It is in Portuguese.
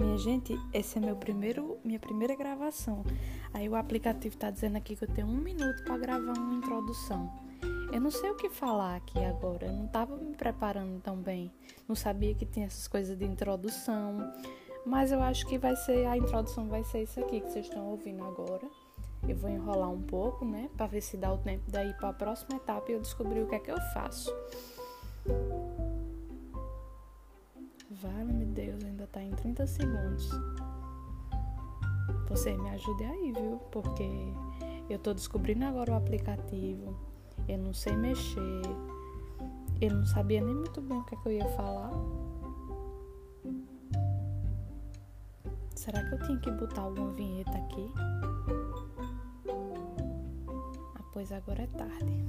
Minha gente, esse é meu primeiro, minha primeira gravação. Aí o aplicativo tá dizendo aqui que eu tenho um minuto para gravar uma introdução. Eu não sei o que falar aqui agora. Eu não tava me preparando tão bem. Não sabia que tinha essas coisas de introdução. Mas eu acho que vai ser a introdução vai ser isso aqui que vocês estão ouvindo agora. Eu vou enrolar um pouco, né, para ver se dá o tempo daí para a próxima etapa e eu descobrir o que é que eu faço. Vale-me Deus, ainda tá em 30 segundos. Você me ajude aí, viu? Porque eu tô descobrindo agora o aplicativo. Eu não sei mexer. Eu não sabia nem muito bem o que, é que eu ia falar. Será que eu tinha que botar alguma vinheta aqui? Ah, pois agora é tarde.